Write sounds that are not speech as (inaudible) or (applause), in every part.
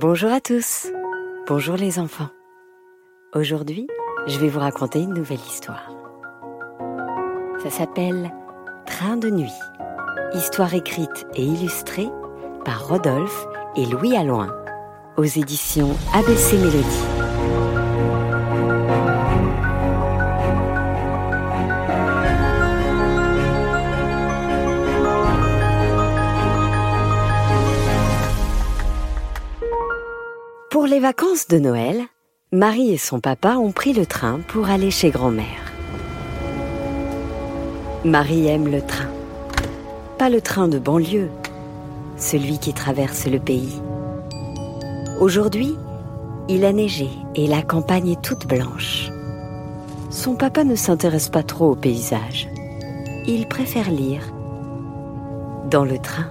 Bonjour à tous. Bonjour les enfants. Aujourd'hui, je vais vous raconter une nouvelle histoire. Ça s'appelle Train de nuit. Histoire écrite et illustrée par Rodolphe et Louis Alloin aux éditions ABC Mélodie. Les vacances de Noël, Marie et son papa ont pris le train pour aller chez grand-mère. Marie aime le train. Pas le train de banlieue, celui qui traverse le pays. Aujourd'hui, il a neigé et la campagne est toute blanche. Son papa ne s'intéresse pas trop au paysage. Il préfère lire. Dans le train,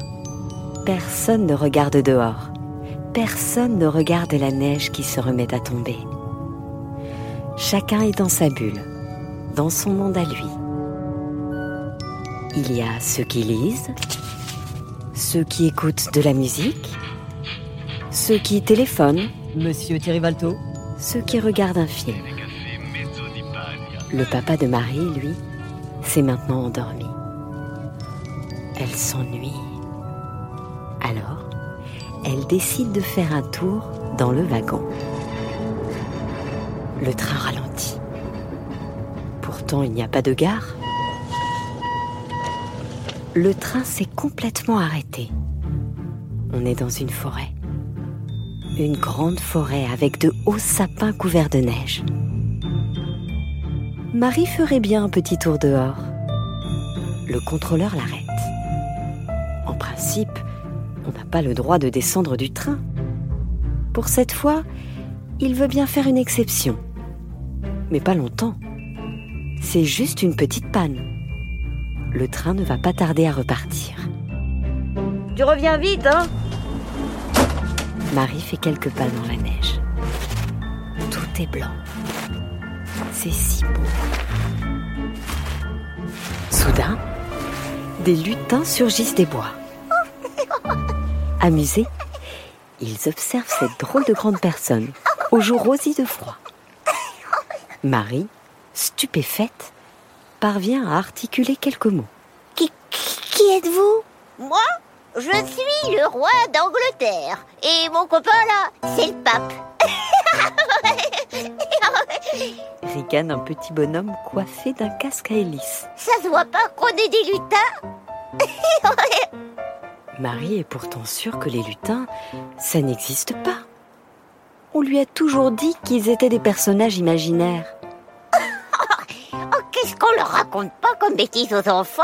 personne ne regarde dehors. Personne ne regarde la neige qui se remet à tomber. Chacun est dans sa bulle, dans son monde à lui. Il y a ceux qui lisent, ceux qui écoutent de la musique, ceux qui téléphonent, Monsieur Thierry ceux qui regardent un film. Le papa de Marie, lui, s'est maintenant endormi. Elle s'ennuie. Alors, elle décide de faire un tour dans le wagon. Le train ralentit. Pourtant, il n'y a pas de gare. Le train s'est complètement arrêté. On est dans une forêt. Une grande forêt avec de hauts sapins couverts de neige. Marie ferait bien un petit tour dehors. Le contrôleur l'arrête. En principe, on n'a pas le droit de descendre du train. Pour cette fois, il veut bien faire une exception. Mais pas longtemps. C'est juste une petite panne. Le train ne va pas tarder à repartir. Tu reviens vite, hein? Marie fait quelques pas dans la neige. Tout est blanc. C'est si beau. Soudain, des lutins surgissent des bois. Amusés, ils observent cette drôle de grande personne, aux joues rosies de froid. Marie, stupéfaite, parvient à articuler quelques mots. Qui, qui êtes-vous? Moi Je suis le roi d'Angleterre. Et mon copain là, c'est le pape. (laughs) Ricane un petit bonhomme coiffé d'un casque à hélice. Ça se voit pas qu'on est des lutins (laughs) Marie est pourtant sûre que les lutins, ça n'existe pas. On lui a toujours dit qu'ils étaient des personnages imaginaires. (laughs) Oh, qu'est-ce qu'on leur raconte pas comme bêtises aux enfants?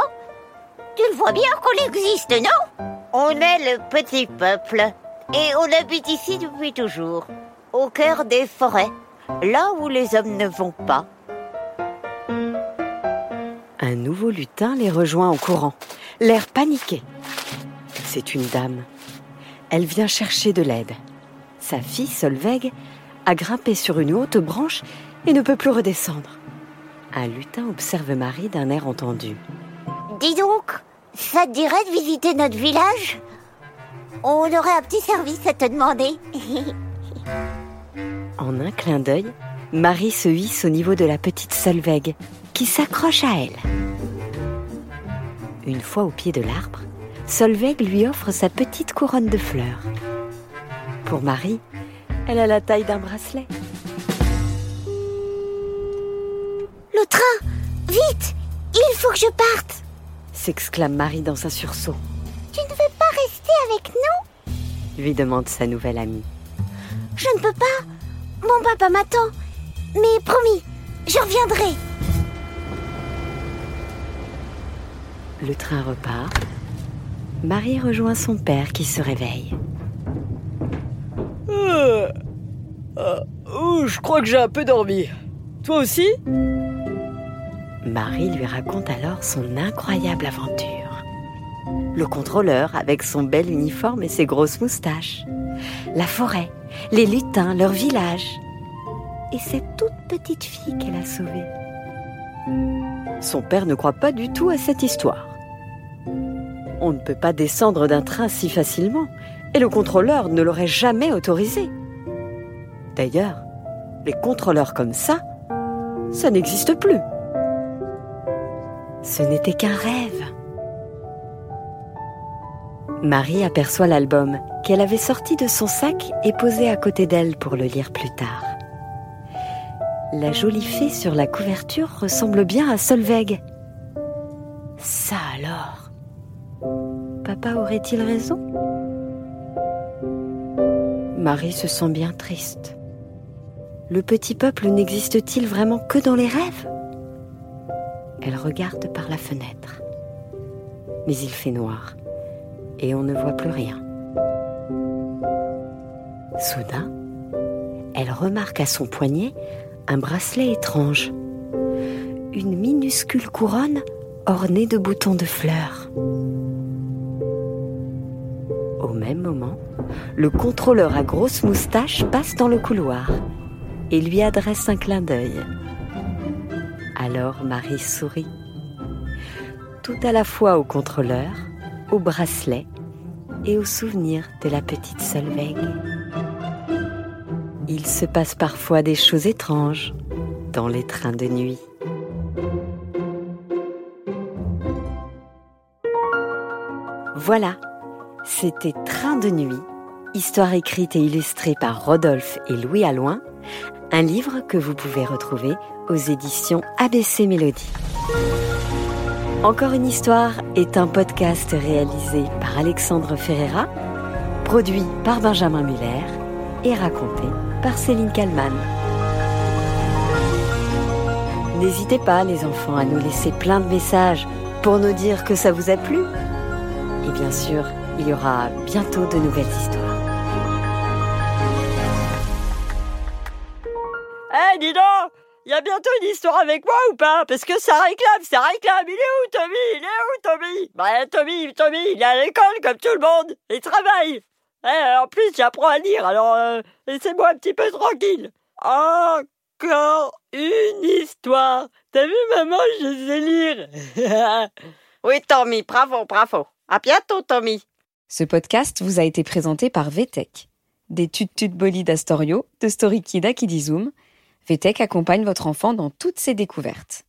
Tu le vois bien qu'on existe, non? On est le petit peuple. Et on habite ici depuis toujours. Au cœur des forêts. Là où les hommes ne vont pas. Un nouveau lutin les rejoint en courant, l'air paniqué. C'est une dame. Elle vient chercher de l'aide. Sa fille, Solveig, a grimpé sur une haute branche et ne peut plus redescendre. Un lutin observe Marie d'un air entendu. Dis donc, ça te dirait de visiter notre village? On aurait un petit service à te demander. (laughs) En un clin d'œil, Marie se hisse au niveau de la petite Solveig, qui s'accroche à elle. Une fois au pied de l'arbre, Solveig lui offre sa petite couronne de fleurs. Pour Marie, elle a la taille d'un bracelet. Le train Vite Il faut que je parte s'exclame Marie dans un sursaut, Tu ne veux pas rester avec nous? lui demande sa nouvelle amie. Je ne peux pas Mon papa m'attend Mais promis, je reviendrai Le train repart. Marie rejoint son père qui se réveille. Euh, euh, oh, je crois que j'ai un peu dormi. Toi aussi? Marie lui raconte alors son incroyable aventure. Le contrôleur avec son bel uniforme et ses grosses moustaches. La forêt, les lutins, leur village. Et cette toute petite fille qu'elle a sauvée. Son père ne croit pas du tout à cette histoire. On ne peut pas descendre d'un train si facilement, et le contrôleur ne l'aurait jamais autorisé. D'ailleurs, les contrôleurs comme ça, ça n'existe plus. Ce n'était qu'un rêve. Marie aperçoit l'album qu'elle avait sorti de son sac et posé à côté d'elle pour le lire plus tard. La jolie fée sur la couverture ressemble bien à Solveig. Ça alors? Papa aurait-il raison? Marie se sent bien triste. Le petit peuple n'existe-t-il vraiment que dans les rêves? Elle regarde par la fenêtre. Mais il fait noir et on ne voit plus rien. Soudain, elle remarque à son poignet un bracelet étrange, une minuscule couronne ornée de boutons de fleurs. Au même moment, le contrôleur à grosse moustache passe dans le couloir et lui adresse un clin d'œil. Alors Marie sourit, tout à la fois au contrôleur, au bracelet et au souvenir de la petite Solveig. Il se passe parfois des choses étranges dans les trains de nuit. Voilà, c'était Train de nuit, histoire écrite et illustrée par Rodolphe et Louis Alloin, un livre que vous pouvez retrouver aux éditions ABC Mélodie. Encore une histoire est un podcast réalisé par Alexandre Ferreira, produit par Benjamin Muller et raconté par Céline Kallmann. N'hésitez pas, les enfants, à nous laisser plein de messages pour nous dire que ça vous a plu. Et bien sûr, il y aura bientôt de nouvelles histoires. Eh, dis donc Il y a bientôt une histoire avec moi ou pas? Parce que ça réclame, ça réclame. Il est où, Tommy? Il est où, Tommy? Bah, Tommy, Tommy, il est à l'école comme tout le monde. Il travaille. Eh, en plus, j'apprends à lire, alors euh, laissez-moi un petit peu tranquille. Encore une histoire. T'as vu, maman, je sais lire. (laughs) Oui, Tommy, bravo, bravo. À bientôt, Tommy. Ce podcast vous a été présenté par VTech. Des tut bolides d'Astorio, de Story Kid à Kidizoom. VTech accompagne votre enfant dans toutes ses découvertes.